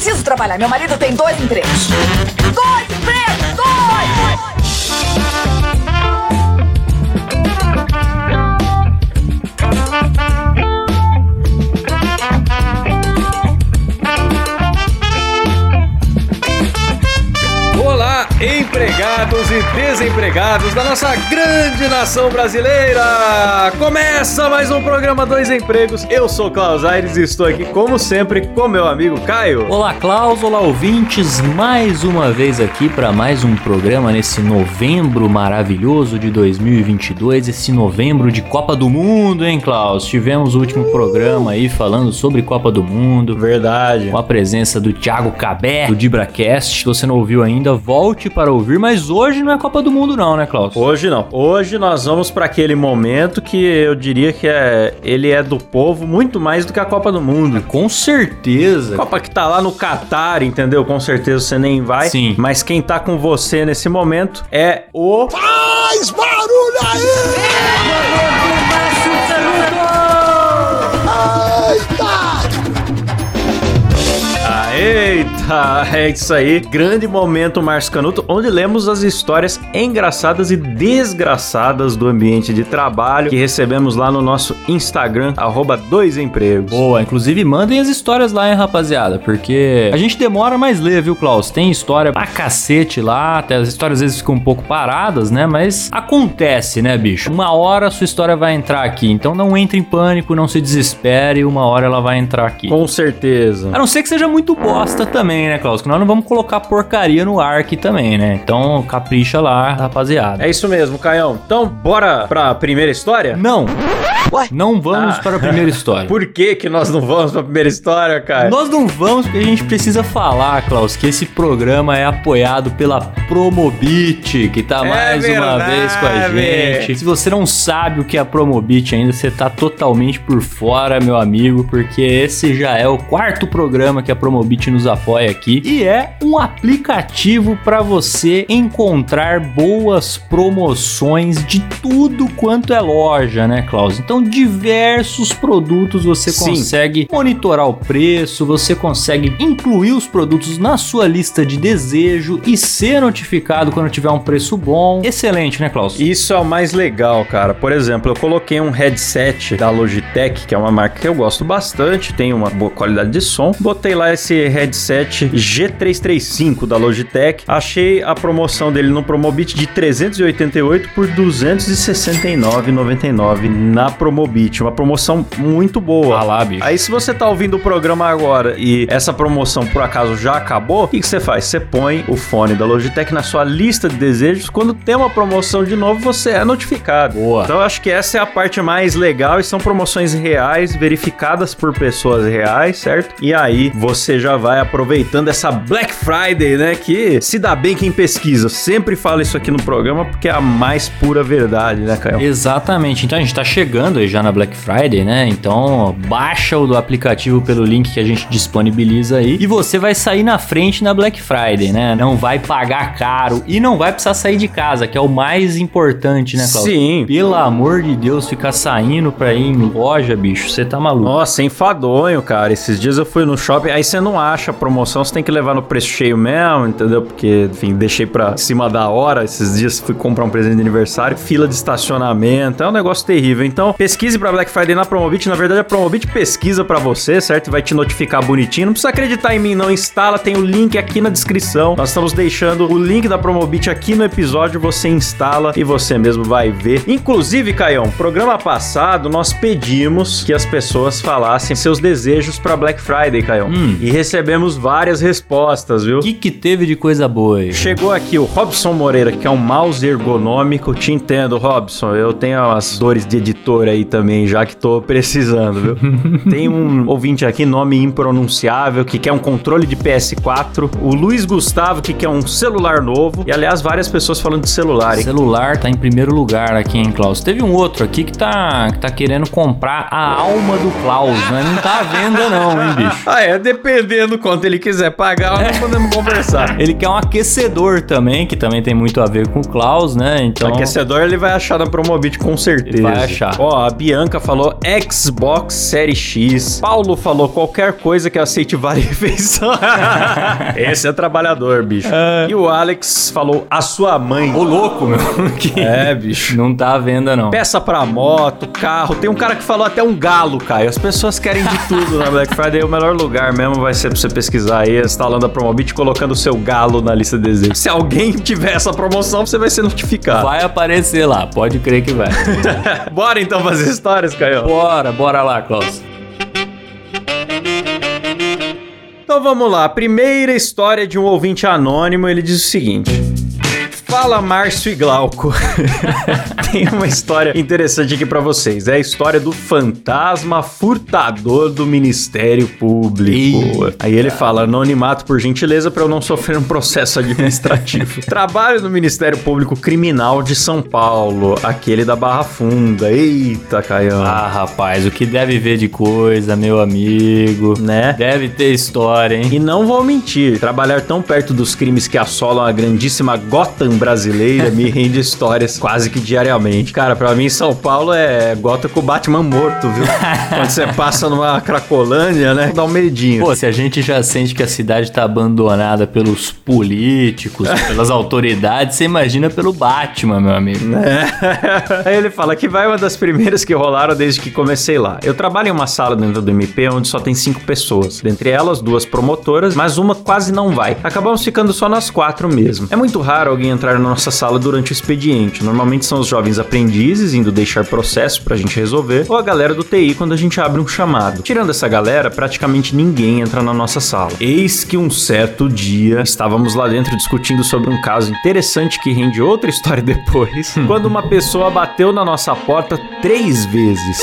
preciso trabalhar. Meu marido tem dois empregos. E desempregados da nossa grande nação brasileira! Começa mais um programa Dois Empregos. Eu sou Klaus Aires e estou aqui, como sempre, com meu amigo Caio. Olá, Klaus, olá, ouvintes. Mais uma vez aqui para mais um programa nesse novembro maravilhoso de 2022, esse novembro de Copa do Mundo, hein, Klaus? Tivemos o último programa aí falando sobre Copa do Mundo. Verdade. Com a presença do Thiago Cabé, do DibraCast. Se você não ouviu ainda, volte para ouvir. Mas hoje não é Copa do Mundo, não, né, Klaus? Hoje não. Hoje nós vamos para aquele momento que eu diria que é, ele é do povo muito mais do que a Copa do Mundo. Com certeza. Copa que tá lá no Catar, entendeu? Com certeza você nem vai. Sim. Mas quem tá com você nesse momento é o. Faz barulho aí! Eita, é isso aí. Grande momento, Márcio Canuto, onde lemos as histórias engraçadas e desgraçadas do ambiente de trabalho que recebemos lá no nosso Instagram, arroba dois empregos. Boa, inclusive mandem as histórias lá, hein, rapaziada, porque a gente demora, mais ler, viu, Klaus? Tem história pra cacete lá, até as histórias às vezes ficam um pouco paradas, né? Mas acontece, né, bicho? Uma hora a sua história vai entrar aqui, então não entre em pânico, não se desespere, uma hora ela vai entrar aqui. Com certeza. A não ser que seja muito bosta também, né, Klaus? Que nós não vamos colocar porcaria no ar aqui também, né? Então capricha lá, rapaziada. É isso mesmo, Caião. Então, bora pra primeira história? Não. Não vamos Ah. para a primeira história. Por que que nós não vamos pra primeira história, Caio? Nós não vamos porque a gente precisa falar, Klaus, que esse programa é apoiado pela Promobit, que tá É mais uma verdade. vez com a gente. Se você não sabe o que é a Promobit ainda, você tá totalmente por fora, meu amigo, porque esse já é o quarto programa que a Promobit nos apoia aqui e é um aplicativo para você encontrar boas promoções de tudo quanto é loja, né, Klaus? Então, diversos produtos você Sim. consegue monitorar o preço, você consegue incluir os produtos na sua lista de desejo e ser notificado quando tiver um preço bom. Excelente, né, Klaus? Isso é o mais legal, cara. Por exemplo, eu coloquei um headset da Logitech, que é uma marca que eu gosto bastante, tem uma boa qualidade de som. Botei lá esse headset G335 da Logitech. Achei a promoção dele no Promobit de 388 por 269,99 na Promobit. Uma promoção muito boa. Ah lá, bicho. Aí se você tá ouvindo o programa agora e essa promoção por acaso já acabou, o que, que você faz? Você põe o fone da Logitech na sua lista de desejos. Quando tem uma promoção de novo, você é notificado. Boa. Então eu acho que essa é a parte mais legal e são promoções reais, verificadas por pessoas reais, certo? E aí você já vai aproveitando essa Black Friday, né? Que se dá bem quem pesquisa. Sempre falo isso aqui no programa porque é a mais pura verdade, né, Caio? Exatamente. Então a gente tá chegando aí já na Black Friday, né? Então baixa o do aplicativo pelo link que a gente disponibiliza aí e você vai sair na frente na Black Friday, né? Não vai pagar caro e não vai precisar sair de casa, que é o mais importante, né, Cláudio? Sim. Pelo amor de Deus, ficar saindo pra ir em loja, bicho, você tá maluco. Nossa, enfadonho, cara. Esses dias eu fui no shopping, aí você não acha promoção, você tem que levar no preço cheio mesmo, entendeu? Porque, enfim, deixei pra cima da hora. Esses dias fui comprar um presente de aniversário, fila de estacionamento, é um negócio terrível. Então, pesquise pra Black Friday na Promobit. Na verdade, a Promobit pesquisa pra você, certo? Vai te notificar bonitinho. Não precisa acreditar em mim, não. Instala, tem o link aqui na descrição. Nós estamos deixando o link da Promobit aqui no episódio. Você instala e você mesmo vai ver. Inclusive, Caião, programa passado nós pedimos que as pessoas falassem seus desejos pra Black Friday, Caião. Hum. E recebemos várias respostas, viu? O que que teve de coisa boa aí? Chegou aqui o Robson Moreira, que é um mouse ergonômico. Te entendo, Robson. Eu tenho as dores de editor aí também, já que tô precisando, viu? Tem um ouvinte aqui, nome impronunciável, que quer um controle de PS4. O Luiz Gustavo, que quer um celular novo. E, aliás, várias pessoas falando de celular, hein? celular tá em primeiro lugar aqui, hein, Klaus? Teve um outro aqui que tá, que tá querendo comprar a alma do Klaus, mas não tá à venda não, hein, bicho? Ah, é, dependendo quanto ele quiser pagar, nós podemos conversar. Ele quer um aquecedor também, que também tem muito a ver com o Klaus, né? Então. Aquecedor ele vai achar na Promobit com certeza. Ele vai achar. Ó, a Bianca falou Xbox Série X. Paulo falou qualquer coisa que aceite vale refeição. Esse é trabalhador, bicho. E o Alex falou a sua mãe. Ô louco, meu. Que É, bicho. Não tá à venda, não. Peça pra moto, carro. Tem um cara que falou até um galo, Caio. As pessoas querem de tudo na Black Friday. O melhor lugar mesmo vai ser pra você pesquisar aí, instalando a Promobit colocando o seu galo na lista de desejos. Se alguém tiver essa promoção, você vai ser notificado. Vai aparecer lá, pode crer que vai. Bora então fazer histórias, Caio? bora, bora lá, Klaus. Então vamos lá. Primeira história de um ouvinte anônimo. Ele diz o seguinte. Fala Márcio e Glauco. Tem uma história interessante aqui pra vocês. É a história do fantasma furtador do Ministério Público. Aí ele fala: anonimato por gentileza pra eu não sofrer um processo administrativo. Trabalho no Ministério Público Criminal de São Paulo, aquele da Barra Funda. Eita, Caião. Ah, rapaz, o que deve ver de coisa, meu amigo. Né? Deve ter história, hein? E não vou mentir, trabalhar tão perto dos crimes que assolam a grandíssima Gotham brasileira me rende histórias quase que diariamente. Cara, pra mim São Paulo é Gotham com o Batman morto, viu? Quando você passa numa Cracolândia, né? Dá um medinho. Pô, se a gente já sente que a cidade tá abandonada pelos políticos, pelas autoridades, você imagina pelo Batman, meu amigo. É. Aí ele fala que vai uma das primeiras que rolaram desde que comecei lá. Eu trabalho em uma sala dentro do MP onde só tem cinco pessoas. Dentre elas, duas promotoras, mas uma quase não vai. Acabamos ficando só nós quatro mesmo. É muito raro alguém entrar na nossa sala durante o expediente. Normalmente são os jovens aprendizes indo deixar processo pra gente resolver, ou a galera do TI quando a gente abre um chamado. Tirando essa galera, praticamente ninguém entra na nossa sala. Eis que um certo dia estávamos lá dentro discutindo sobre um caso interessante que rende outra história depois, quando uma pessoa bateu na nossa porta três vezes.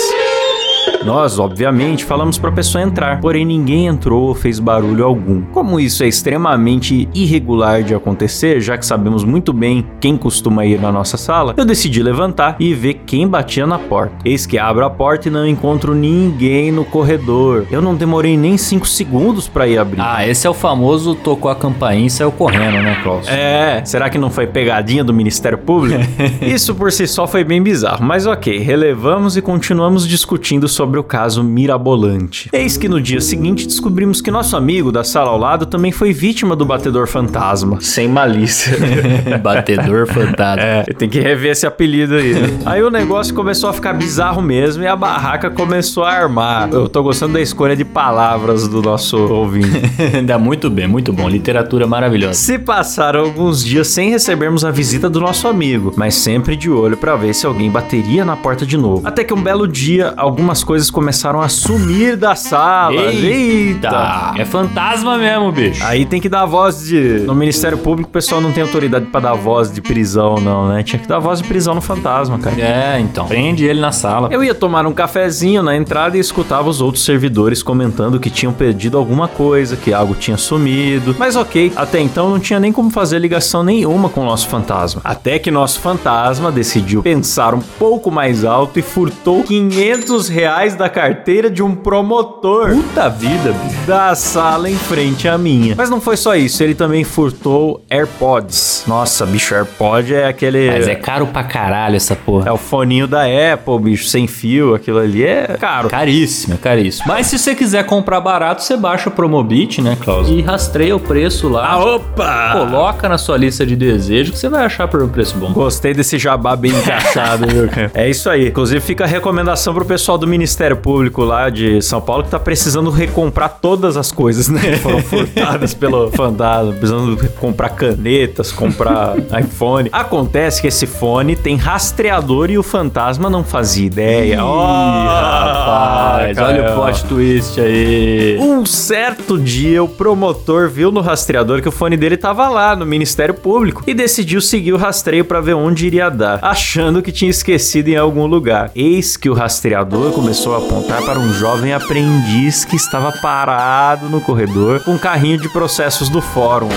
Nós, obviamente, falamos para a pessoa entrar, porém ninguém entrou ou fez barulho algum. Como isso é extremamente irregular de acontecer, já que sabemos muito bem quem costuma ir na nossa sala, eu decidi levantar e ver quem batia na porta. Eis que abro a porta e não encontro ninguém no corredor. Eu não demorei nem 5 segundos para ir abrir. Ah, esse é o famoso tocou a campainha e saiu correndo, né, Klaus? É, será que não foi pegadinha do Ministério Público? Isso por si só foi bem bizarro, mas ok, relevamos e continuamos discutindo sobre o caso mirabolante. Eis que no dia seguinte descobrimos que nosso amigo da sala ao lado também foi vítima do batedor fantasma. Sem malícia. Batedor fantasma. É, tem que rever esse apelido aí. né? Aí o negócio começou a ficar bizarro mesmo e a barraca começou a armar. Eu tô gostando da escolha de palavras do nosso ouvinte. Dá muito bem, muito bom. Literatura maravilhosa. Se passaram alguns dias sem recebermos a visita do nosso amigo, mas sempre de olho pra ver se alguém bateria na porta de novo. Até que um belo dia, algumas coisas começaram a sumir da sala. Eita! É fantasma mesmo, bicho. Aí tem que dar voz de. No Ministério Público, o pessoal não tem autoridade pra dar voz de prisão, não, né? Tinha que dar voz de prisão no fantasma, cara. É, então. Prende ele na sala. Eu ia tomar um cafezinho na entrada e escutava os outros servidores comentando que tinham perdido alguma coisa, que algo tinha sumido. Mas ok, até então não tinha nem como fazer ligação nenhuma com o nosso fantasma. Até que nosso fantasma decidiu pensar um pouco mais alto e furtou 500 reais da carteira de um promotor Puta vida, bicho. da sala em frente à minha. Mas não foi só isso, ele também furtou AirPods. Nossa, bicho, AirPod é aquele. Mas é caro pra caralho essa porra. É o foninho da Apple, bicho, sem fio, aquilo ali é caro. Caríssimo, é caríssimo. Mas se você quiser comprar barato, você baixa o Promobit, né, Klaus? E rastreia o preço lá. Ah, opa! Coloca na sua lista de desejo que você vai achar por um preço bom. Gostei desse jabá bem encaixado, viu, cara? É isso aí. Inclusive, fica a recomendação pro pessoal do Ministério Público lá de São Paulo que tá precisando recomprar todas as coisas, né? Que foram furtadas pelo fantasma. Precisando comprar canetas, comprar iPhone. Acontece que esse fone tem rastreador e o fantasma não fazia ideia. Ó, rapaz, olha o plot twist aí. Um certo dia, o promotor viu no rastreador que o fone dele tava lá no Ministério Público e decidiu seguir o rastreio para ver onde iria dar, achando que tinha esquecido em algum lugar. Eis que o rastreador começou a apontar para um jovem aprendiz que estava parado no corredor com um carrinho de processos do fórum.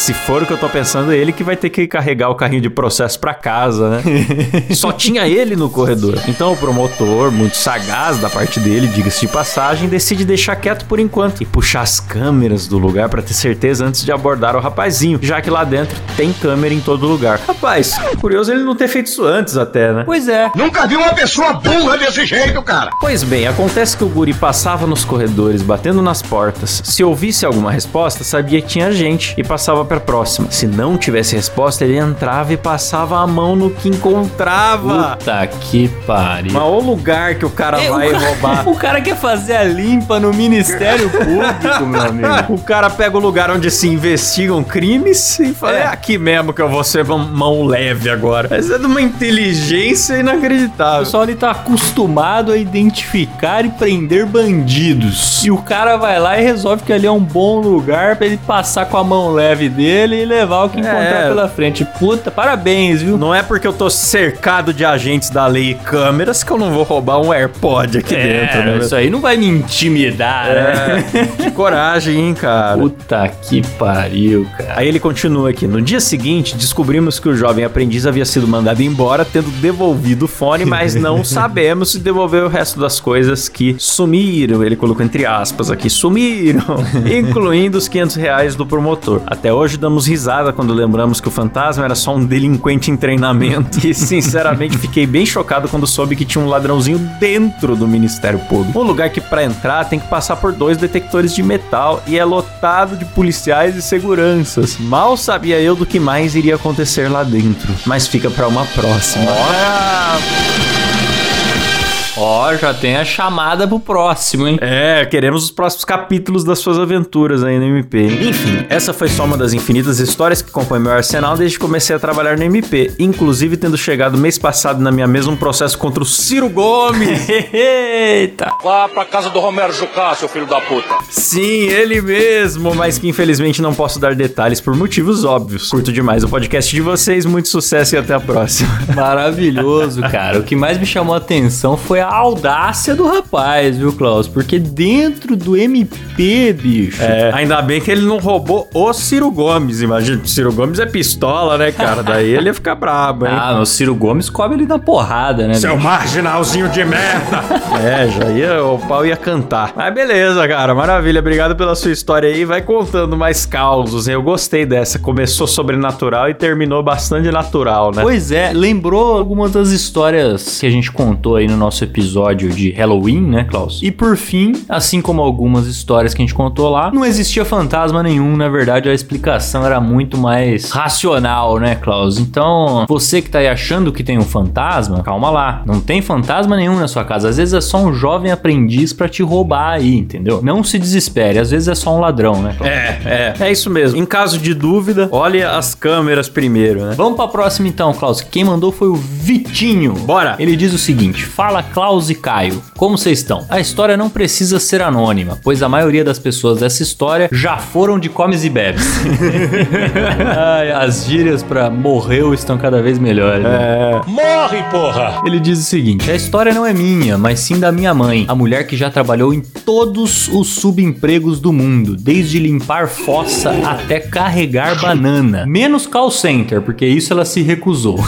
Se for o que eu tô pensando, é ele que vai ter que carregar o carrinho de processo pra casa, né? Só tinha ele no corredor. Então o promotor, muito sagaz da parte dele, diga-se de passagem, decide deixar quieto por enquanto e puxar as câmeras do lugar pra ter certeza antes de abordar o rapazinho, já que lá dentro tem câmera em todo lugar. Rapaz, curioso ele não ter feito isso antes até, né? Pois é. Nunca vi uma pessoa burra desse jeito, cara. Pois bem, acontece que o guri passava nos corredores, batendo nas portas. Se ouvisse alguma resposta, sabia que tinha gente e passava pra próxima. Se não tivesse resposta, ele entrava e passava a mão no que encontrava. Puta que pariu. Mas o lugar que o cara É, vai o, cara, roubar. o cara quer fazer a limpa no Ministério Público, meu amigo. O cara pega o lugar onde se investigam crimes e fala: é, É. aqui mesmo que eu vou ser mão- leve agora. Mas é de uma inteligência O inacreditável. pessoal ele tá acostumado a identificar e prender bandidos. E o cara vai lá e resolve que ali é um bom lugar pra ele passar com a mão leve dele e levar o que encontrar É. pela frente. Puta, parabéns, viu? Não é porque eu tô cercado de agentes da lei e câmeras que eu não vou roubar um AirPod aqui dentro, né? É, isso aí não vai me intimidar, né? É, que coragem, hein, cara. Puta que pariu, cara. Aí ele continua aqui. No dia seguinte, descobrimos que o jovem aprendiz havia sido mandado embora, tendo devolvido o fone, mas não sabemos se devolveu o resto das coisas que sumiram. Ele colocou entre aspas aqui, sumiram, incluindo os 500 reais do promotor. Até hoje damos risada quando lembramos que o fantasma era só um delinquente em treinamento. E sinceramente fiquei bem chocado quando soube que tinha um ladrãozinho dentro do Ministério Público. Um lugar que para entrar tem que passar por dois detectores de metal e é lotado de policiais e seguranças. Mal sabia eu do que mais iria acontecer lá dentro, mas fica para uma próxima. Ó, já tem a chamada pro próximo, hein? É, queremos os próximos capítulos das suas aventuras aí no MP. Enfim, essa foi só uma das infinitas histórias que compõem meu arsenal desde que comecei a trabalhar no MP, inclusive tendo chegado mês passado na minha mesma um processo contra o Ciro Gomes. Eita! Vá pra casa do Romero Jucá, seu filho da puta. Sim, ele mesmo, mas que infelizmente não posso dar detalhes por motivos óbvios. Curto demais o podcast de vocês, muito sucesso e até a próxima. Maravilhoso, cara. O que mais me chamou a atenção foi a audácia do rapaz, viu, Klaus? Porque dentro do MP, bicho. É, ainda bem que ele não roubou o Ciro Gomes, imagina. O Ciro Gomes é pistola, né, cara? Daí ele ia ficar brabo, hein? Ah, o Ciro Gomes cobre ele na porrada, né? Seu bicho? marginalzinho de merda! é, já ia, o pau ia cantar. Mas beleza, cara, maravilha. Obrigado pela sua história aí. Vai contando mais causos, hein? Eu gostei dessa. Começou sobrenatural e terminou bastante natural, né? Pois é, lembrou algumas das histórias que a gente contou aí no nosso episódio de Halloween, né, Klaus? E por fim, assim como algumas histórias que a gente contou lá, não existia fantasma nenhum, na verdade a explicação era muito mais racional, né, Klaus? Então, você que tá aí achando que tem um fantasma, calma lá, não tem fantasma nenhum na sua casa, às vezes é só um jovem aprendiz pra te roubar aí, entendeu? Não se desespere, às vezes é só um ladrão, né, Klaus? É, é, é isso mesmo. Em caso de dúvida, olhe as câmeras primeiro, né? Vamos pra próxima então, Klaus. Quem mandou foi o Vitinho. Bora. Ele diz o seguinte: Fala Klaus e Caio, como vocês estão? A história não precisa ser anônima, pois a maioria das pessoas dessa história já foram de comes e bebes. Ai, as gírias pra morreu estão cada vez melhores. né? É. Morre, porra! Ele diz o seguinte: a história não é minha, mas sim da minha mãe, a mulher que já trabalhou em todos os subempregos do mundo, desde limpar fossa até carregar banana. Menos call center, porque isso ela se recusou.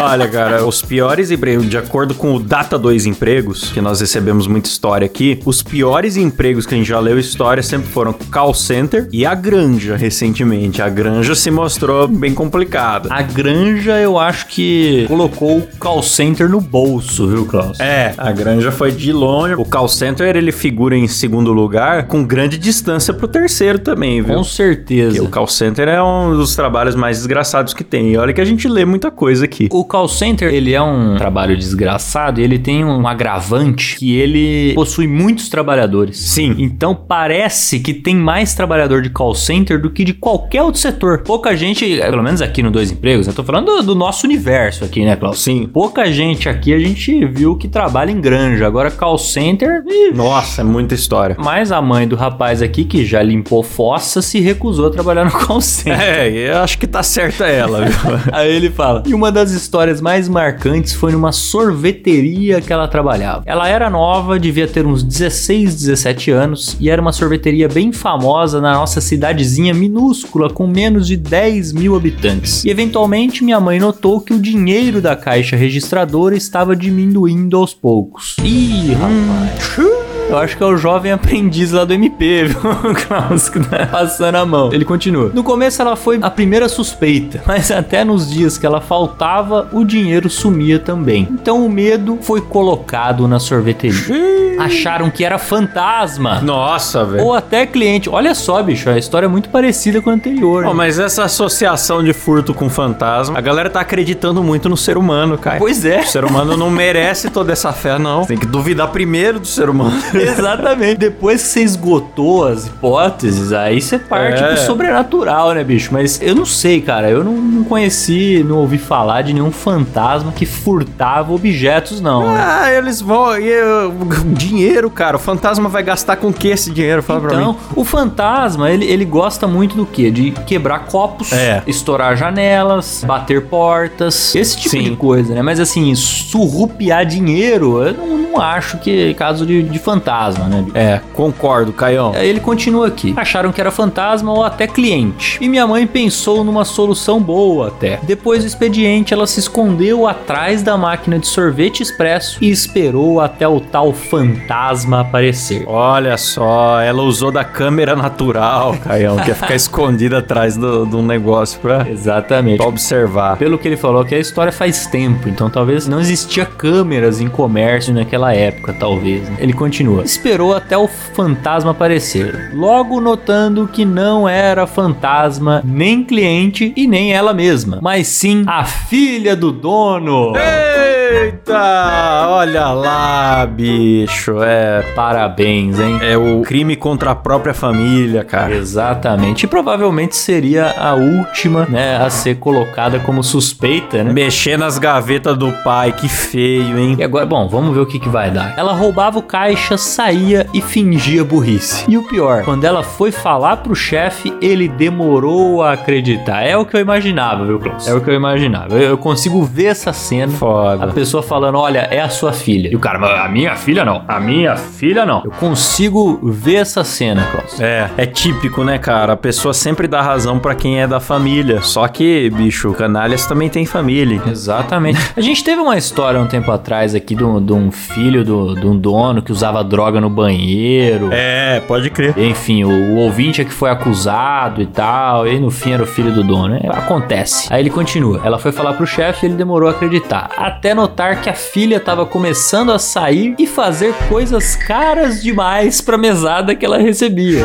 Olha, cara, os piores empregos, de acordo com o Data 2 Empregos, que nós recebemos muita história aqui, os piores empregos que a gente já leu história sempre foram call center e a granja, recentemente. A granja se mostrou bem complicada. A granja, eu acho que colocou o call center no bolso, viu, Klaus? É, a granja foi de longe. O call center, ele figura em segundo lugar, com grande distância pro terceiro também, viu? Com certeza. Porque o call center é um dos trabalhos mais desgraçados que tem. E olha que a gente lê muita coisa aqui. O call center, ele é um trabalho desgraçado e ele tem um agravante que ele possui muitos trabalhadores. Sim. Então parece que tem mais trabalhador de call center do que de qualquer outro setor. Pouca gente, pelo menos aqui no Dois Empregos, eu tô falando do, do nosso universo aqui, né, Klaus? Sim. Pouca gente aqui a gente viu que trabalha em granja. Agora call center, ih, Nossa, é muita história. mas a mãe do rapaz aqui, que já limpou fossa, se recusou a trabalhar no call center. É, eu acho que tá certa ela, viu? Aí ele fala: E uma das histórias mais marcantes foi numa sorveteria que ela trabalhava. Ela era nova, devia ter uns 16, 17 anos e era uma sorveteria bem famosa na nossa cidadezinha minúscula com menos de 10 mil habitantes. E eventualmente minha mãe notou que o dinheiro da caixa registradora estava diminuindo aos poucos. Ih, rapaz. Eu acho que é o jovem aprendiz lá do MP, viu? Klaus que tá passando a mão. Ele continua. No começo ela foi a primeira suspeita, mas até nos dias que ela faltava, o dinheiro sumia também. Então o medo foi colocado na sorveteria. Acharam que era fantasma. Nossa, velho. Ou até cliente. Olha só, bicho, a história é muito parecida com a anterior. Pô, né? mas essa associação de furto com fantasma, a galera tá acreditando muito no ser humano, cara. Pois é. O ser humano não merece toda essa fé, não. Tem que duvidar primeiro do ser humano. Exatamente. Depois que você esgotou as hipóteses, aí você parte É. pro sobrenatural, né, bicho? Mas eu não sei, cara. Eu não, não conheci, não ouvi falar de nenhum fantasma que furtava objetos, não. né? Ah, eles vão. E, uh, dinheiro, cara. O fantasma vai gastar com o que esse dinheiro? Fala pra Então, mim. o fantasma, ele, ele gosta muito do quê? De quebrar copos, É. estourar janelas, bater portas, esse tipo Sim. de coisa, né? Mas assim, surrupiar dinheiro, eu não, não acho que é caso de, de fantasma, né? bicho? É, concordo, Caião. Aí ele continua aqui. Acharam que era fantasma ou até cliente. E minha mãe pensou numa solução boa até. Depois do expediente, ela se escondeu atrás da máquina de sorvete expresso e esperou até o tal fantasma aparecer. Olha só, ela usou da câmera natural, Caião, que é ficar escondida atrás do- um negócio pra, Exatamente. pra observar. Pelo que ele falou, que a história faz tempo, então talvez não existia câmeras em comércio naquela época, talvez. né? Ele continua. Esperou até o fantasma aparecer, logo notando que não era fantasma, nem cliente e nem ela mesma, mas sim a filha do dono. Eita! Olha lá, bicho. É. Parabéns, hein? É o crime contra a própria família, cara. Exatamente. E provavelmente seria a última, né, a ser colocada como suspeita, né? Mexer nas gavetas do pai, que feio, hein? E agora, bom, vamos ver o que, que vai dar. Ela roubava o caixa, saía e fingia burrice. E o pior, quando ela foi falar pro chefe, ele demorou a acreditar. É o que eu imaginava, viu, Klaus? É o que eu imaginava. Eu, eu consigo ver essa cena. Foda. Pessoa falando, olha, é a sua filha. E o cara, "Mas a minha filha não. A minha filha não. Eu consigo ver essa cena, Klaus. É, é típico, né, cara? A pessoa sempre dá razão pra quem é da família. Só que, bicho, canalhas também tem família. Exatamente. A gente teve uma história um tempo atrás aqui de um, de um filho do- de um dono que usava droga no banheiro. É, pode crer. Enfim, o, o ouvinte é que foi acusado e tal, e no fim era o filho do dono. É, acontece. Aí ele continua. Ela foi falar pro chefe e ele demorou a acreditar. Até notar que a filha tava começando a sair e fazer coisas caras demais pra mesada que ela recebia.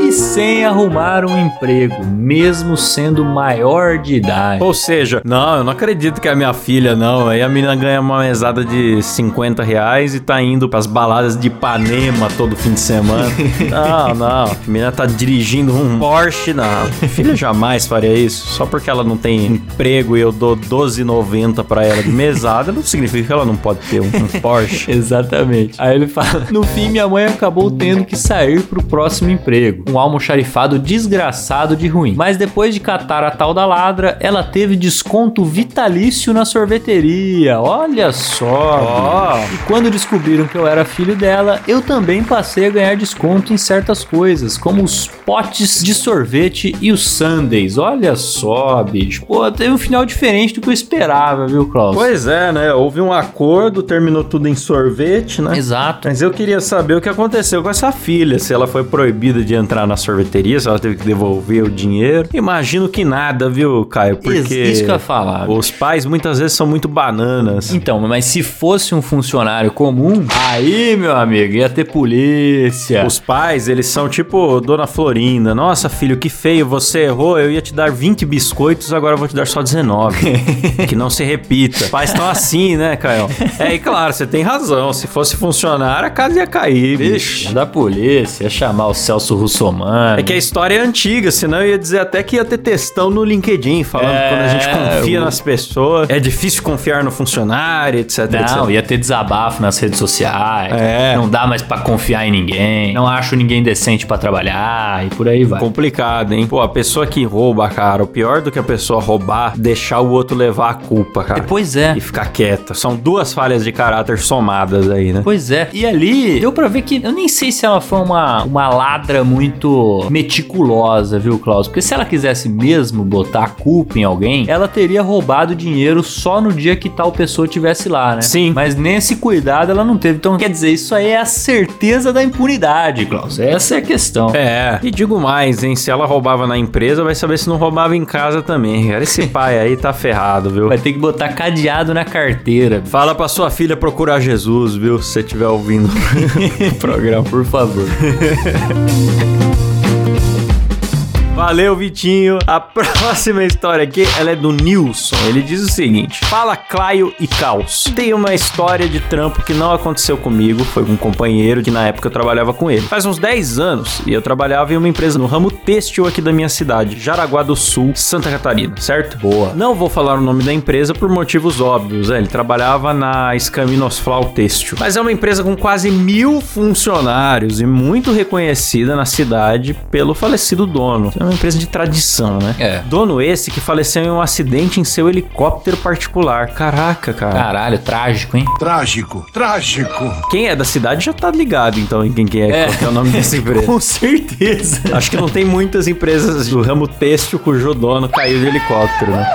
E sem arrumar um emprego, mesmo sendo maior de idade. Ou seja, não, eu não acredito que é a minha filha, não. Aí a menina ganha uma mesada de 50 reais e tá indo pras baladas de Ipanema todo fim de semana. não, não. A menina tá dirigindo um Porsche, não. Filha jamais faria isso. Só porque ela não tem emprego e eu dou 12,90 pra ela de mesada, significa que ela não pode ter um, um Porsche. Exatamente. Aí ele fala: No fim, minha mãe acabou tendo que sair pro próximo emprego. Um almoxarifado desgraçado de ruim. Mas depois de catar a tal da ladra, ela teve desconto vitalício na sorveteria. Olha só. bicho. E quando descobriram que eu era filho dela, eu também passei a ganhar desconto em certas coisas, como os potes de sorvete e os sundays. Olha só, bicho. Pô, teve um final diferente do que eu esperava, viu, Klaus? Pois é, né? Houve um acordo, terminou tudo em sorvete, né? Exato. Mas eu queria saber o que aconteceu com essa filha, se ela foi proibida de entrar na sorveteria, se ela teve que devolver o dinheiro. Imagino que nada, viu, Caio? Porque Isso que eu ia falar. os pais muitas vezes são muito bananas. Então, mas se fosse um funcionário comum, aí, meu amigo, ia ter polícia. Os pais, eles são tipo Dona Florinda. Nossa, filho, que feio, você errou. Eu ia te dar 20 biscoitos, agora eu vou te dar só 19. que não se repita. Os pais estão assim, né, Caio? É, e claro, você tem razão. Se fosse funcionário, a casa ia cair, bicho. Da polícia, ia chamar o Celso somando. É que a história é antiga, senão eu ia dizer até que ia ter textão no LinkedIn falando É, quando a gente confia o- nas pessoas, é difícil confiar no funcionário, etc, Não, etc. ia ter desabafo nas redes sociais. É. Não dá mais pra confiar em ninguém. Não acho ninguém decente pra trabalhar e por aí vai. Complicado, hein? Pô, a pessoa que rouba, cara, o pior do que a pessoa roubar, deixar o outro levar a culpa, cara. Pois é. E ficar São duas falhas de caráter somadas aí, né? Pois é. E ali, deu pra ver que. Eu nem sei se ela foi uma, uma ladra muito meticulosa, viu, Klaus? Porque se ela quisesse mesmo botar a culpa em alguém, ela teria roubado dinheiro só no dia que tal pessoa tivesse lá, né? Sim. Mas nesse cuidado ela não teve. Então, quer dizer, isso aí é a certeza da impunidade, Klaus. Essa é a questão. É, e digo mais, hein? Se ela roubava na empresa, vai saber se não roubava em casa também. Cara, esse pai aí tá ferrado, viu? Vai ter que botar cadeado na carteira. Fala pra sua filha procurar Jesus, viu? Se você estiver ouvindo o programa. Por favor. Valeu, Vitinho. A próxima história aqui, ela é do Nilson. Ele diz o seguinte: Fala, Claio e Caos. Tem uma história de trampo que não aconteceu comigo, foi com um companheiro que na época eu trabalhava com ele. Faz uns 10 anos e eu trabalhava em uma empresa no ramo têxtil aqui da minha cidade, Jaraguá do Sul, Santa Catarina, certo? Boa. Não vou falar o nome da empresa por motivos óbvios, né? Ele trabalhava na Escaminosflau Têxtil. Mas é uma empresa com quase mil funcionários e muito reconhecida na cidade pelo falecido dono. É uma empresa de tradição, né? É. Dono esse que faleceu em um acidente em seu helicóptero particular. Caraca, cara. Caralho, trágico, hein? Trágico, trágico. Quem é da cidade já tá ligado, então, em quem que é, É. qual que é o nome dessa empresa. Com certeza. Acho que não tem muitas empresas do ramo têxtil cujo dono caiu de helicóptero, né?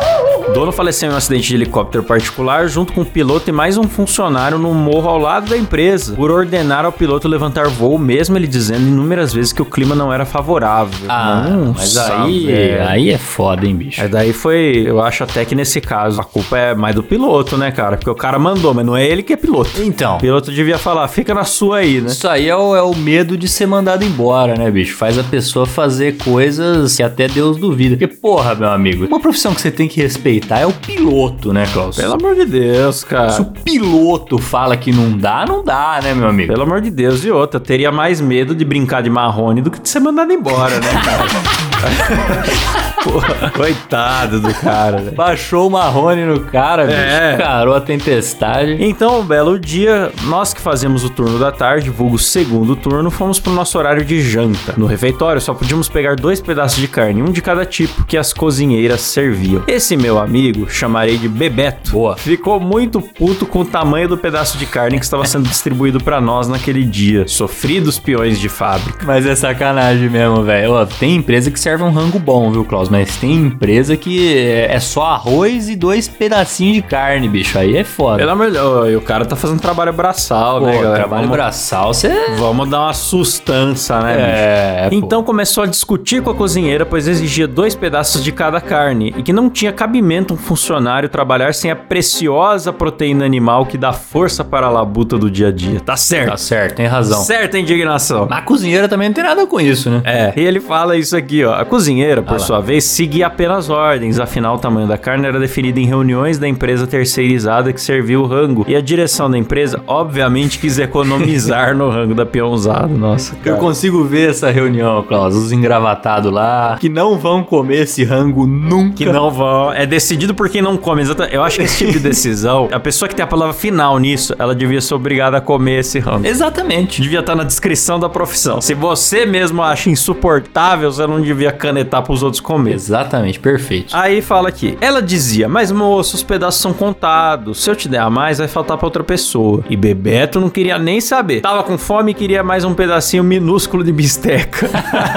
Dono faleceu em um acidente de helicóptero particular junto com o piloto e mais um funcionário no morro ao lado da empresa, por ordenar ao piloto levantar voo, mesmo ele dizendo inúmeras vezes que o clima não era favorável. Ah, mas Nossa, aí, velho. aí é foda, hein, bicho? Aí daí foi, eu acho até que nesse caso a culpa é mais do piloto, né, cara? Porque o cara mandou, mas não é ele que é piloto. Então, O piloto devia falar, fica na sua aí, né? isso aí é o, é o medo de ser mandado embora, né, bicho? Faz a pessoa fazer coisas que até Deus duvida. Porque, porra, meu amigo, uma profissão que você tem que respeitar é o piloto, né, Klaus? Pelo amor de Deus, cara. Se o piloto fala que não dá, não dá, né, meu amigo? Pelo amor de Deus, e outra, teria mais medo de brincar de marrone do que de ser mandado embora, né, cara? Porra, coitado do cara, velho. Baixou o marrone no cara, bicho. É. Carou a tempestade. Então, um belo dia, nós que fazíamos o turno da tarde, vulgo segundo turno, fomos pro nosso horário de janta. No refeitório, só podíamos pegar dois pedaços de carne, um de cada tipo, que as cozinheiras serviam. Esse meu amigo, chamarei de Bebeto, Boa. ficou muito puto com o tamanho do pedaço de carne que estava sendo distribuído pra nós naquele dia. Sofridos peões de fábrica. Mas é sacanagem mesmo, velho. Tem empresa que serve um rango bom, viu, Klaus? Mas tem empresa que é é só arroz e dois pedacinhos de carne, bicho. Aí é foda. Pelo amor de Deus, o cara tá fazendo trabalho braçal, Pô, né, galera? trabalho Vamos- braçal, você... Vamos dar uma sustância, né, bicho? É. Então começou a discutir com a cozinheira, pois exigia dois pedaços de cada carne e que não tinha cabimento um funcionário trabalhar sem a preciosa proteína animal que dá força para a labuta do dia a dia. Tá certo. Tá certo, tem razão. Certa indignação. A cozinheira também não tem nada com isso, né? É, e ele fala isso aqui, ó. A cozinheira, por Ah sua vez, seguia apenas ordens, afinal o tamanho da carne era definido em reuniões da empresa terceirizada que servia o rango. E a direção da empresa, obviamente, quis economizar no rango da peãozada. Nossa, Eu cara. consigo ver essa reunião, Klaus. Os engravatados lá, que não vão comer esse rango nunca. Que não vão. É decidido por quem não come. Exatamente. Eu acho que esse tipo de decisão, a pessoa que tem a palavra final nisso, ela devia ser obrigada a comer esse rango. Exatamente. Devia estar na descrição da profissão. Se você mesmo acha insuportável, você não devia canetar pros outros comer. Exatamente, perfeito. Aí fala aqui. Ela dizia: Mas moço, os pedaços são contados. Se eu te der a mais, vai faltar pra outra pessoa. E Bebeto não queria nem saber. Tava com fome e queria mais um pedacinho minúsculo de bisteca.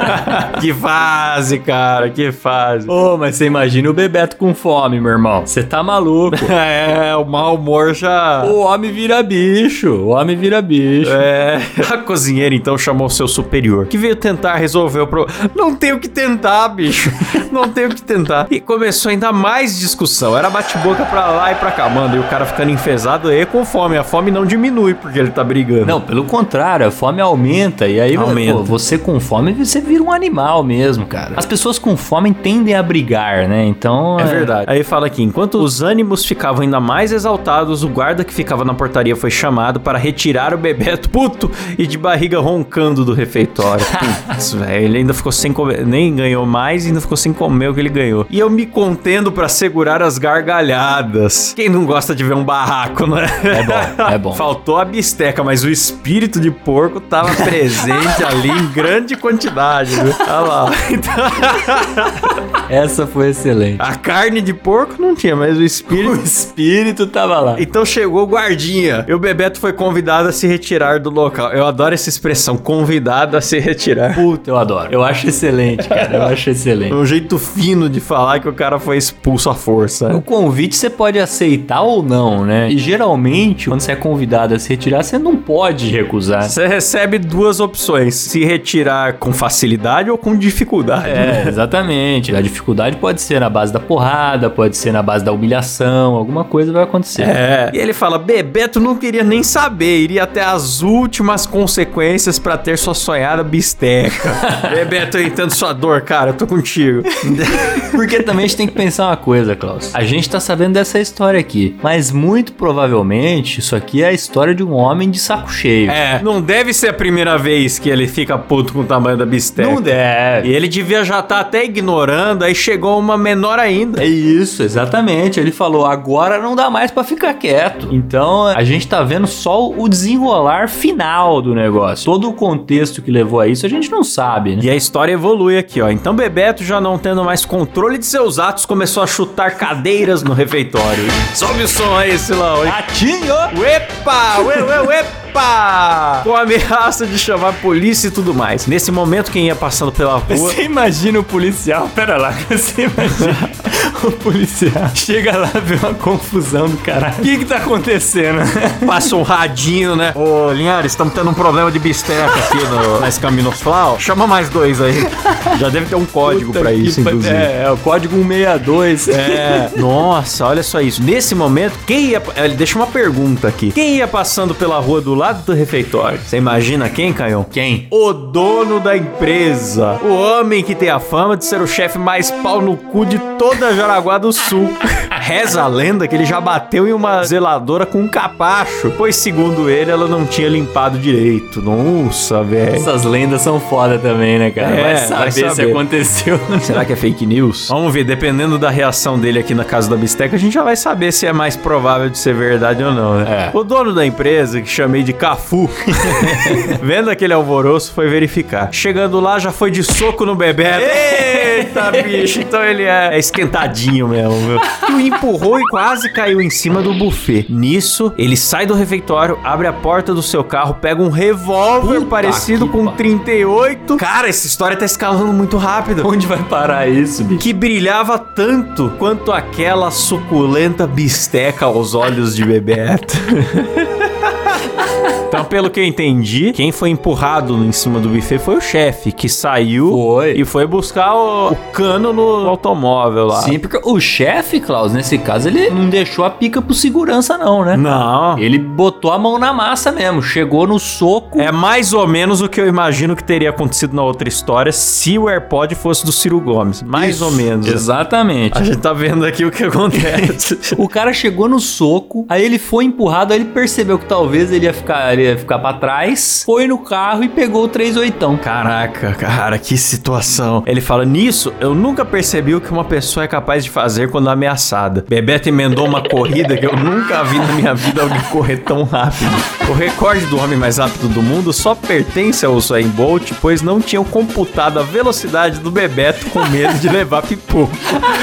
que fase, cara, que fase. Ô, mas você imagina o Bebeto com fome, meu irmão. Você tá maluco. É, o mau humor já. o homem vira bicho. O homem vira bicho. É, a cozinheira então chamou seu superior, que veio tentar resolver o problema. Não tem o que tentar, bicho. Não tem o que tentar. E começou ainda mais discussão. Era bate-boca pra lá e pra cá, mano. E o cara ficando enfesado e com fome. A fome não diminui porque ele tá brigando. Não, pelo contrário, a fome aumenta. E aí, Aumenta. pô, você com fome, você vira um animal mesmo, cara. As pessoas com fome tendem a brigar, né? Então. É verdade. Aí fala aqui: enquanto os ânimos ficavam ainda mais exaltados, o guarda que ficava na portaria foi chamado para retirar o Bebeto puto e de barriga roncando do refeitório. Putz, velho, ele ainda ficou sem comer, nem ganhou mais e ainda ficou sem comer o que ele ganhou. E eu me contendo para segurar as gargalhadas. Quem não gosta de ver um barraco, né? É bom, é bom. Faltou a bisteca, mas o espírito de porco tava presente ali em grande quantidade, viu? Olha lá. Então, Essa foi excelente. a carne de porco não tinha, mas o espírito. O espírito tava lá. Então chegou o guardinha. E o Bebeto foi convidado a se retirar do local. Eu adoro essa expressão, convidado a se retirar. Puta, eu adoro. Eu acho excelente, cara. Eu acho É excelente. um jeito fino de falar que o cara foi expulso à força. O convite você pode aceitar ou não, né? E geralmente, quando você é convidado a se retirar, você não pode recusar. Você recebe duas opções: se retirar com facilidade ou com dificuldade. É, exatamente. A dificuldade pode ser na base da porrada, pode ser na base da humilhação, alguma coisa vai acontecer. É. E ele fala: Bebeto não queria nem saber, iria até as últimas consequências pra ter sua sonhada bisteca. Bebeto, eu entendo sua dor, cara, eu tô contigo. Porque também a gente tem que pensar uma coisa, Klaus. A gente tá sabendo dessa história aqui, mas muito provavelmente isso aqui é a história de um homem de saco cheio. É, não deve ser a primeira vez que ele fica puto com o tamanho da bisteca. Não deve. E ele devia já estar até ignorando, aí chegou uma menor ainda. É isso, exatamente. Ele falou: agora não dá mais pra ficar quieto. Então a gente tá vendo só o desenrolar final do negócio. Todo o contexto que levou a isso a gente não sabe, né? E a história evolui aqui, ó. Então Bebeto, já não tendo mais controle de seus atos, começou a chutar cadeiras no refeitório. Sobe o som aí, Silão. Ratinho! Uepa! Ué, ué, uepa! Com a ameaça de chamar a polícia e tudo mais. Nesse momento, quem ia passando pela rua. Você imagina o policial, pera lá, você imagina o policial chega lá, vê uma confusão do caralho. O que que tá acontecendo? Passa um radinho, né? Ô, Linhares, estamos tendo um problema de bisteca aqui no, na Escaminosflau. Chama mais dois aí. Já deve ter um código pra isso, inclusive. É, é o código 162. É, nossa, olha só isso. Nesse momento, quem ia. Ele deixa uma pergunta aqui. Quem ia passando pela rua do lado do refeitório? Você imagina quem, Canhão? Quem? O dono da empresa. O homem que tem a fama de ser o chefe mais pau no cu de toda Jaraguá do Sul. Reza a lenda que ele já bateu em uma zeladora com um capacho, pois segundo ele, ela não tinha limpado direito. Nossa, velho. Essas lendas são foda também, né, cara? É, vai, vai saber se saber. aconteceu. Será que é fake news? Vamos ver, dependendo da reação dele aqui na casa da Bisteca, a gente já vai saber se é mais provável de ser verdade ou não, né? É. O dono da empresa, que chamei de Cafu, vendo aquele alvoroço, foi verificar. Chegando lá, já foi de soco no Bebeto. Eita, bicho! Então ele é, é esquentadinho mesmo, viu? E o empurrou e quase caiu em cima do buffet. Nisso, ele sai do refeitório, abre a porta do seu carro, pega um revólver Puta parecido com um pa- 38. Cara, essa história tá escalando muito rápido Onde vai parar isso, bicho? que brilhava tanto quanto aquela suculenta bisteca aos olhos de Bebeto. Então, pelo que eu entendi, quem foi empurrado em cima do buffet foi o chefe, que saiu Foi. e foi buscar o, o cano no automóvel lá. Sim, porque o chefe, Klaus, nesse caso, ele não deixou a pica pro segurança, não, né? Não. Ele botou a mão na massa mesmo, chegou no soco. É mais ou menos o que eu imagino que teria acontecido na outra história se o AirPod fosse do Ciro Gomes. Mais Isso, ou menos. Exatamente. A gente tá vendo aqui o que acontece. O cara chegou no soco, aí ele foi empurrado, aí ele percebeu que talvez ele ia ficar, ficar pra trás, foi no carro e pegou o 38. Caraca, cara, que situação. Ele fala: Nisso, eu nunca percebi o que uma pessoa é capaz de fazer quando ameaçada. Bebeto emendou uma corrida que eu nunca vi na minha vida alguém correr tão rápido. O recorde do homem mais rápido do mundo só pertence ao Usain Bolt, pois não tinham computado a velocidade do Bebeto com medo de levar pipoco.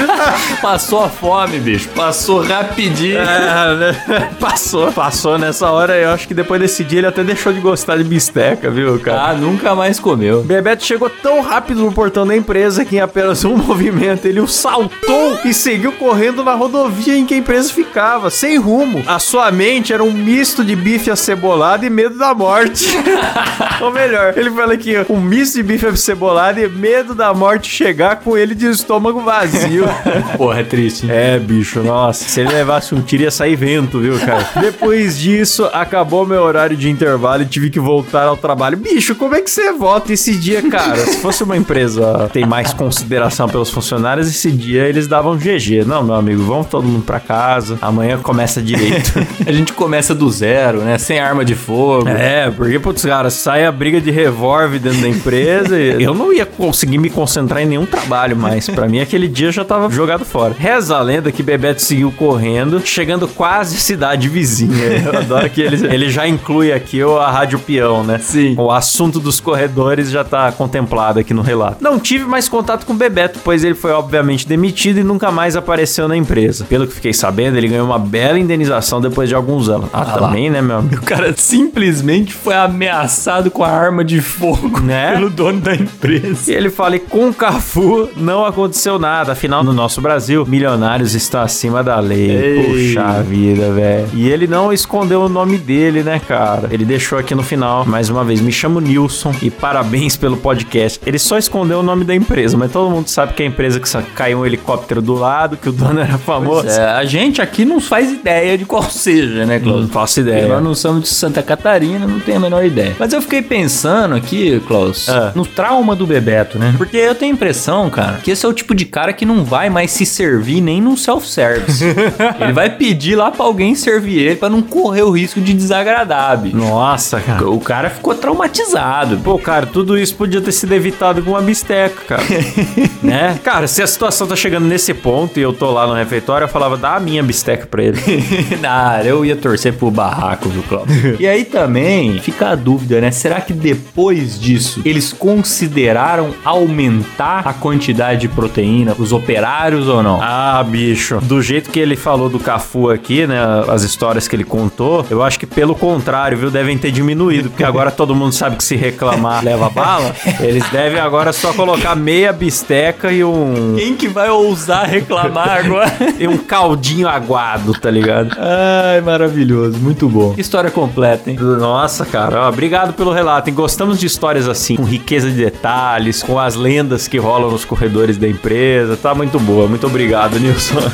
Passou a fome, bicho. Passou rapidinho. É, né? Passou, passou nessa hora. Eu acho que depois desse dia ele até deixou de gostar de bisteca, viu, cara? Ah, nunca mais comeu. Bebeto chegou tão rápido no portão da empresa que em apenas um movimento ele o saltou e seguiu correndo na rodovia em que a empresa ficava, sem rumo. A sua mente era um misto de bife acebolado e medo da morte. Ou melhor, ele fala aqui, um misto de bife acebolado e medo da morte chegar com ele de estômago vazio. Porra, é triste. hein? É, bicho, nossa. Se ele levasse um tiro, ia sair vento, viu, cara? Depois disso, acabou meu horário horário de intervalo e tive que voltar ao trabalho. Bicho, como é que você volta esse dia, cara? Se fosse uma empresa que tem mais consideração pelos funcionários, esse dia eles davam GG. Não, meu amigo, vamos todo mundo pra casa. Amanhã começa direito. A gente começa do zero, né? Sem arma de fogo. É, porque, putz, cara, sai a briga de revólver dentro da empresa e eu não ia conseguir me concentrar em nenhum trabalho mais. Pra mim, aquele dia já tava jogado fora. Reza a lenda que Bebeto seguiu correndo, chegando quase à cidade vizinha. Eu adoro que ele, ele já inclui aqui o- a Rádio Peão, né? Sim. O assunto dos corredores já tá contemplado aqui no relato. Não tive mais contato com o Bebeto, pois ele foi obviamente demitido e nunca mais apareceu na empresa. Pelo que fiquei sabendo, ele ganhou uma bela indenização depois de alguns anos. Ah, Ah lá. também, né, meu amigo? O cara simplesmente foi ameaçado com a arma de fogo Né? pelo dono da empresa. E ele fala: e com o Cafu não aconteceu nada. Afinal, no nosso Brasil, milionários estão acima da lei. Ei. Puxa vida, velho. E ele não escondeu o nome dele, né, cara? Ele deixou aqui no final, mais uma vez, me chamo Nilson e parabéns pelo podcast. Ele só escondeu o nome da empresa, mas todo mundo sabe que é a empresa que caiu um helicóptero do lado, que o dono era famoso. É, a gente aqui não faz ideia de qual seja, né, Não Cláudio? faço ideia. Nós não somos de Santa Catarina, não tenho a menor ideia. Mas eu fiquei pensando aqui, Klaus, Ah. no trauma do Bebeto, né? Porque eu tenho a impressão, cara, que esse é o tipo de cara que não vai mais se servir nem num self-service. ele vai pedir lá pra alguém servir ele pra não correr o risco de desagradar, bicho. Nossa, cara. O cara ficou traumatizado. Pô, cara, tudo isso podia ter sido evitado com uma bisteca, cara. né? Cara, se a situação tá chegando nesse ponto e eu tô lá no refeitório, eu falava, dá a minha bisteca pra ele. Ah, eu ia torcer pro barraco, viu, Cláudio? e aí também fica a dúvida, né? Será que depois disso eles consideraram aumentar a quantidade de proteína os operários ou não? ah, bicho. Do jeito que ele falou do Cafu aqui, né? As histórias que ele contou, eu acho que pelo contrário, viu? Devem ter diminuído, porque agora todo mundo sabe que se reclamar leva bala. Eles devem agora só colocar meia bisteca e um. Quem que vai ousar reclamar agora? E um caldinho aguado, tá ligado? Ai, maravilhoso, muito bom. História completa, hein? Nossa, cara, ó, obrigado pelo relato. hein? Gostamos de histórias assim, com riqueza de detalhes, com as lendas que rolam nos corredores da empresa. Tá muito boa. Muito obrigado, Nilson.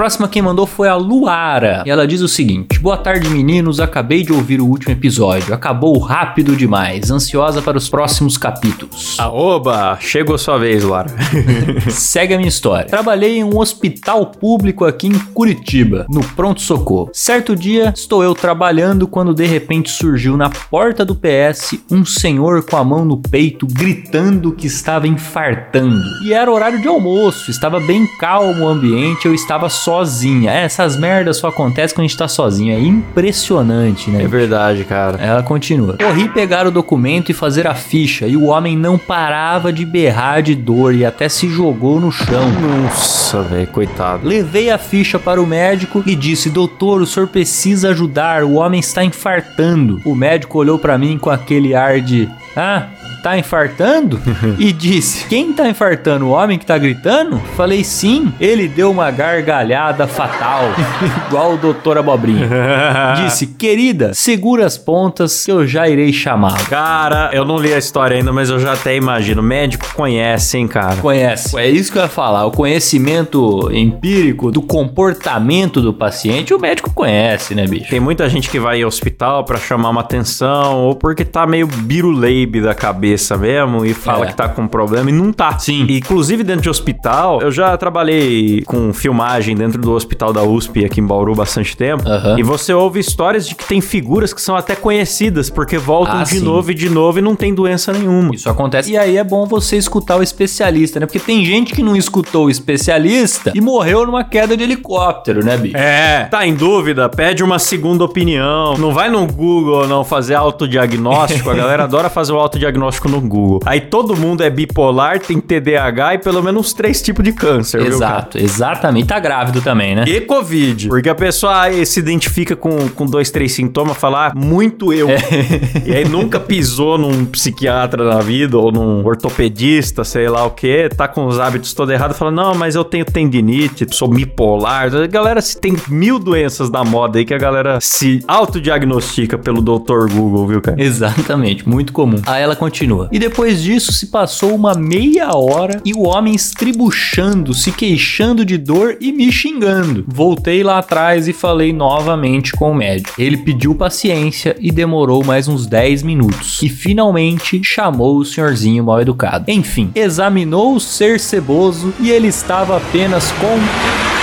A próxima quem mandou foi a Luara. E ela diz o seguinte: Boa tarde, meninos. Acabei de ouvir o último episódio. Acabou rápido demais. Ansiosa para os próximos capítulos. Aoba, chegou sua vez, Lara. Segue a minha história. Trabalhei em um hospital público aqui em Curitiba, no pronto-socorro. Certo dia, estou eu trabalhando quando de repente surgiu na porta do PS um senhor com a mão no peito gritando que estava infartando. E era horário de almoço, estava bem calmo o ambiente, eu estava sozinha. É, essas merdas só acontecem quando a gente tá sozinho. É impressionante, né? É verdade, cara. Ela continua. Corri pegar o documento e fazer a ficha, e o homem não parava de berrar de dor e até se jogou no chão. Nossa, velho, coitado. Levei a ficha para o médico e disse: Doutor, o senhor precisa ajudar, o homem está infartando. O médico olhou para mim com aquele ar de: Ah, tá infartando? e disse: Quem tá infartando? O homem que tá gritando? Falei: Sim. Ele deu uma gargalhada fatal, igual o doutor Abobrinha. Disse: Querida, segura as pontas que eu já irei chamá-lo. Cara, eu não li a história ainda, mas eu já até imagino. O médico conhece, hein, cara. Conhece. É isso que eu ia falar. O conhecimento empírico do comportamento do paciente, o médico conhece, né, bicho? Tem muita gente que vai em hospital pra chamar uma atenção, ou porque tá meio biruleibe da cabeça mesmo e fala É. que tá com problema e não tá. Sim. Inclusive dentro de hospital, eu já trabalhei com filmagem dentro do hospital da USP aqui em Bauru bastante tempo. Aham. E você ouve histórias de que tem figuras que são até conhecidas, porque voltam Ah, de sim. novo e de novo e não tem doença nenhuma. Isso acontece. E aí é bom você escutar o especialista, né? Porque tem gente que não escutou o especialista e morreu numa queda de helicóptero, né, bicho? É, tá em dúvida? Pede uma segunda opinião. Não vai no Google não fazer autodiagnóstico. A galera adora fazer o autodiagnóstico no Google. Aí todo mundo é bipolar, tem TDAH e pelo menos três tipos de câncer, viu? Exato, exatamente. Tá grávido também, né? E Covid. Porque a pessoa se identifica com, com dois, três sintomas, fala, ah, muito eu. E aí nunca pisou num psiquiatra na vida ou num ortopedista, sei lá o que, tá com os hábitos todo errado, fala, não, mas eu tenho tendinite, sou bipolar. A galera se tem mil doenças da moda aí que a galera se autodiagnostica pelo Dr. Google, viu, cara? Exatamente, muito comum. Aí ela continua. Continua. E depois disso se passou uma meia hora e o homem estribuchando, se queixando de dor e me xingando. Voltei lá atrás e falei novamente com o médico. Ele pediu paciência e demorou mais uns 10 minutos. E finalmente chamou o senhorzinho mal educado. Enfim, examinou o ser ceboso e ele estava apenas com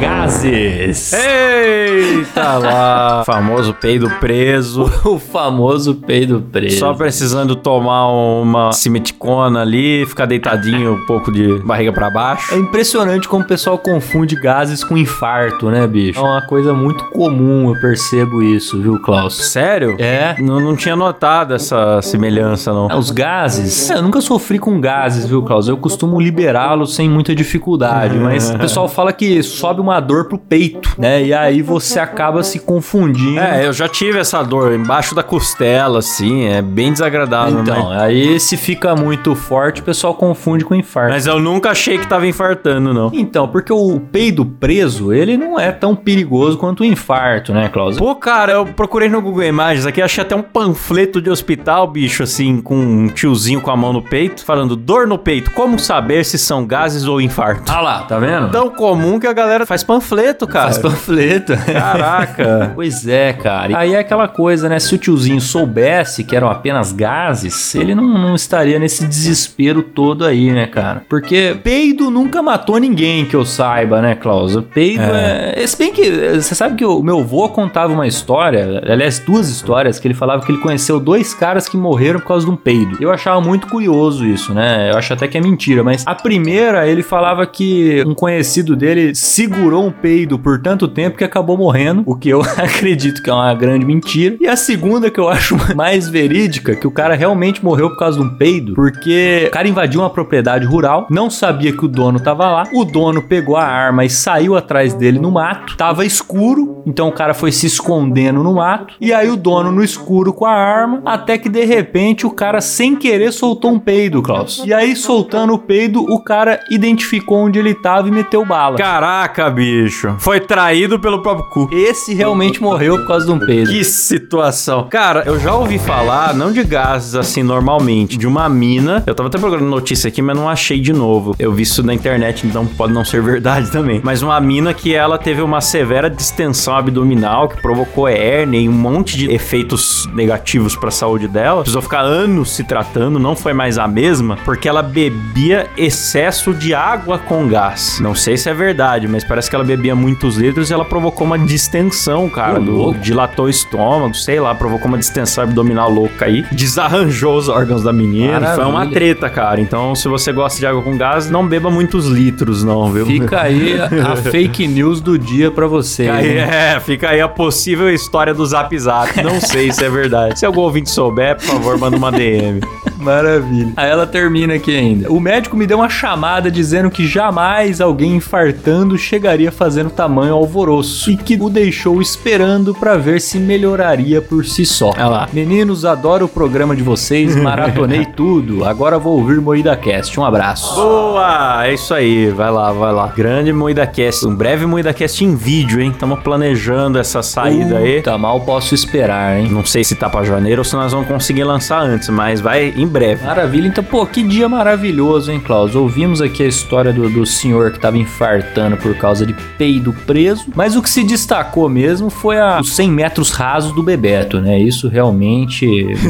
gases. Eita lá! Famoso peido preso. O famoso peido preso. Só precisando tomar uma cimeticona ali, ficar deitadinho um pouco de barriga pra baixo. É impressionante como o pessoal confunde gases com infarto, né, bicho? É uma coisa muito comum, eu percebo isso, viu, Klaus? Sério? É. Não, não tinha notado essa semelhança, não. É, Os gases. É, eu nunca sofri com gases, viu, Klaus? Eu costumo liberá-los sem muita dificuldade, mas o pessoal fala que sobe uma dor pro peito, né? E aí você acaba se confundindo. É, eu já tive essa dor embaixo da costela, assim, é bem desagradável, Então, mas... aí se fica muito forte, o pessoal confunde com infarto. Mas eu nunca achei que tava infartando, não. Então, porque o peido preso, ele não é tão perigoso quanto o infarto, né, Klaus? Pô, cara, eu procurei no Google Imagens aqui, achei até um panfleto de hospital, bicho, assim, com um tiozinho com a mão no peito, falando dor no peito, como saber se são gases ou infarto. Ah lá, tá vendo? Tão comum que a galera faz panfleto, cara. Faz panfleto. Caraca. Pois é, cara. Aí é aquela coisa, né? Se o tiozinho soubesse que eram apenas gases, ele não, não estaria nesse desespero todo aí, né, cara? Porque peido nunca matou ninguém que eu saiba, né, Klaus? Peido é. é... Se bem que você sabe que o meu avô contava uma história, aliás, duas histórias, que ele falava que ele conheceu dois caras que morreram por causa de um peido. Eu achava muito curioso isso, né? Eu acho até que é mentira, mas a primeira ele falava que um conhecido dele segurou um peido por tanto tempo que acabou morrendo, o que eu acredito que é uma grande mentira. E a segunda que eu acho mais verídica, que o cara realmente morreu por causa de um peido, porque o cara invadiu uma propriedade rural, não sabia que o dono tava lá, o dono pegou a arma e saiu atrás dele no mato, tava escuro, então o cara foi se escondendo no mato, e aí o dono no escuro com a arma, até que de repente o cara sem querer soltou um peido, Klaus. E aí soltando o peido, o cara identificou onde ele tava e meteu bala. Caraca, bicho. Foi traído pelo próprio cu. Esse realmente morreu por causa de um peido. Que situação. Cara, eu já ouvi falar, não de gases assim normalmente, de uma mina. Eu tava até procurando notícia aqui, mas não achei de novo. Eu vi isso na internet, então pode não ser verdade também. Mas uma mina que ela teve uma severa distensão abdominal que provocou hérnia e um monte de efeitos negativos pra saúde dela. Precisou ficar anos se tratando, não foi mais a mesma, porque ela bebia excesso de água com gás. Não sei se é verdade, mas parece que ela bebia muitos litros e ela provocou uma distensão, cara. Do, louco. dilatou o estômago, sei lá, provocou uma distensão abdominal louca aí. Desarranjou os órgãos da menina. Foi uma Maravilha. treta, cara. Então, se você gosta de água com gás, não beba muitos litros, não, viu? Fica aí a, a fake news do dia pra você. Fica aí, né? é, fica aí a possível história do Zap Zap. Não sei se é verdade. Se algum ouvinte souber, por favor, manda uma DM. Maravilha. Aí ela termina aqui ainda. O médico me deu uma chamada dizendo que jamais alguém infartando chegaria fazendo tamanho alvoroço e que o deixou esperando pra ver se melhoraria por si só. Olha lá. Meninos, adoro o programa de vocês, maratonei tudo. Agora vou ouvir Moída Cast. Um abraço. Boa! É isso aí, vai lá, vai lá. Grande MoídaCast, um breve MoídaCast em vídeo, hein? Estamos planejando essa saída aí. Puta, mal posso esperar, hein? Não sei se tá pra janeiro ou se nós vamos conseguir lançar antes, mas vai em breve. Maravilha, então, pô, que dia maravilhoso, hein, Klaus? Ouvimos aqui a história do, do senhor que tava infartando por causa de peido preso, mas o que se destacou mesmo foi a, os 100 metros rasos do Bebeto, né? Isso realmente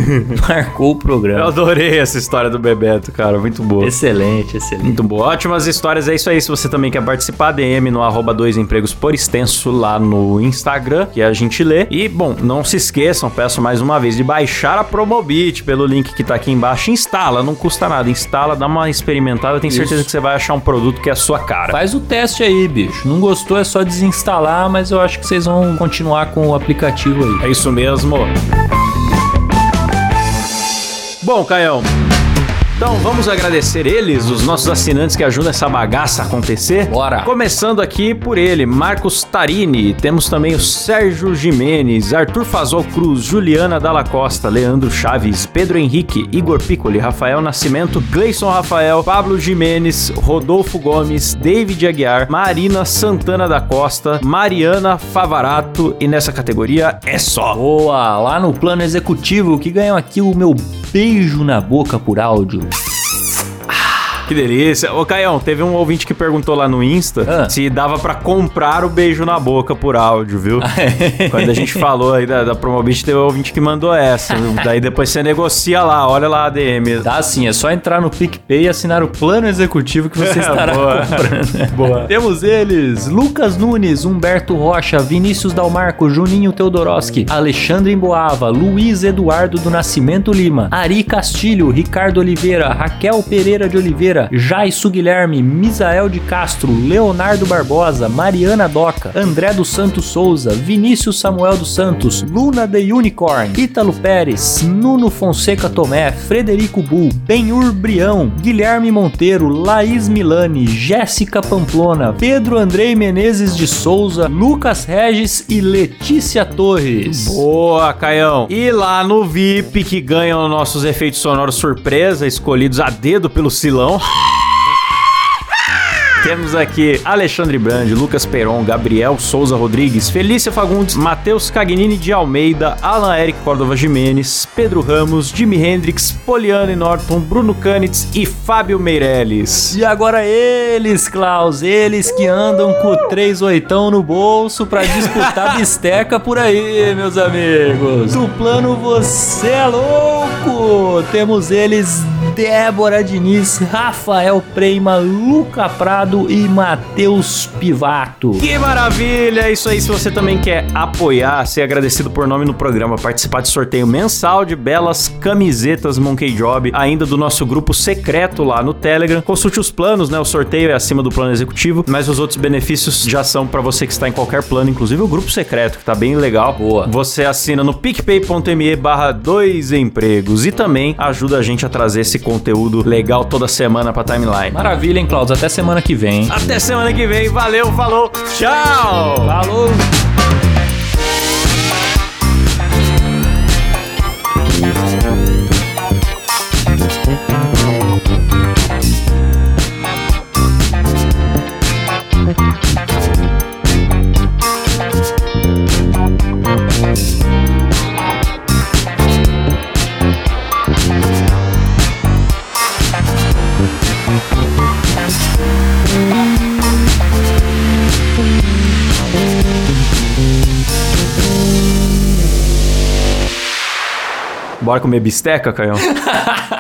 marcou o Eu programa. adorei essa história do Bebeto, cara, muito boa. Excelente, excelente. Muito boa. Ótimas histórias, é isso aí. Se você também quer participar, DM no arroba dois empregos por extenso lá no Instagram, que a gente lê. E, bom, não se esqueçam, peço mais uma vez, de baixar a Promobit pelo link que tá aqui embaixo. Instala, não custa nada. Instala, dá uma experimentada. Eu tenho certeza Isso. que você vai achar um produto que é a sua cara. Faz o teste aí, bicho. Não gostou, é só desinstalar, mas eu acho que vocês vão continuar com o aplicativo aí. É isso mesmo. Bom, Caião. Então vamos agradecer eles, os nossos assinantes que ajudam essa bagaça a acontecer. Bora. Começando aqui por ele, Marcos Tarini. Temos também o Sérgio Jimenez, Arthur Fazol Cruz, Juliana Dalla Costa, Leandro Chaves, Pedro Henrique, Igor Piccoli, Rafael Nascimento, Gleison Rafael, Pablo Jimenez, Rodolfo Gomes, David Aguiar, Marina Santana da Costa, Mariana Favarato e nessa categoria é só. Boa! Lá no plano executivo, que ganham aqui o meu beijo na boca por áudio. Que delícia. Ô, Caião, teve um ouvinte que perguntou lá no Insta Ah. se dava pra comprar o beijo na boca por áudio, viu? Quando a gente falou aí da, da Promobit, teve um ouvinte que mandou essa. viu? Daí depois você negocia lá, olha lá a DM. Tá sim, é só entrar no PicPay e assinar o plano executivo que você estará Boa. comprando. Boa. Temos eles: Lucas Nunes, Humberto Rocha, Vinícius Dalmarco, Juninho Teodoroski, Alexandre Emboava, Luiz Eduardo do Nascimento Lima, Ari Castilho, Ricardo Oliveira, Raquel Pereira de Oliveira, Jaisu Guilherme, Misael de Castro, Leonardo Barbosa, Mariana Doca, André dos Santos Souza, Vinícius Samuel dos Santos, Luna The Unicorn, Ítalo Pérez, Nuno Fonseca Tomé, Frederico Bull, Benhur Brião, Guilherme Monteiro, Laís Milani, Jéssica Pamplona, Pedro Andrei Menezes de Souza, Lucas Regis e Letícia Torres. Boa, Caião. E lá no VIP, que ganham nossos efeitos sonoros surpresa, escolhidos a dedo pelo Silão. Temos aqui Alexandre Brandi, Lucas Peron, Gabriel Souza Rodrigues, Felícia Fagundes, Matheus Cagnini de Almeida, Alan Eric Córdova Jimenez, Pedro Ramos, Jimi Hendrix, Poliana Norton, Bruno Canitz e Fábio Meirelles. E agora eles, Klaus, eles que andam com o 3 oitão no bolso pra disputar bisteca por aí, meus amigos. Do plano Você é Louco, temos eles Débora Diniz, Rafael Preima, Luca Prado e Matheus Pivato. Que maravilha! É isso aí. Se você também quer apoiar, ser agradecido por nome no programa, participar de sorteio mensal de belas camisetas Monkey Job, ainda do nosso grupo secreto lá no Telegram, consulte os planos, né? O sorteio é acima do plano executivo, mas os outros benefícios já são pra você que está em qualquer plano, inclusive o grupo secreto, que tá bem legal. Boa. Você assina no picpay.me barra dois empregos e também ajuda a gente a trazer esse conteúdo legal toda semana pra timeline. Maravilha, hein, Klaus? Até semana que vem. Até semana que vem. Valeu, falou, tchau! Falou! Bora comer bisteca, Caião?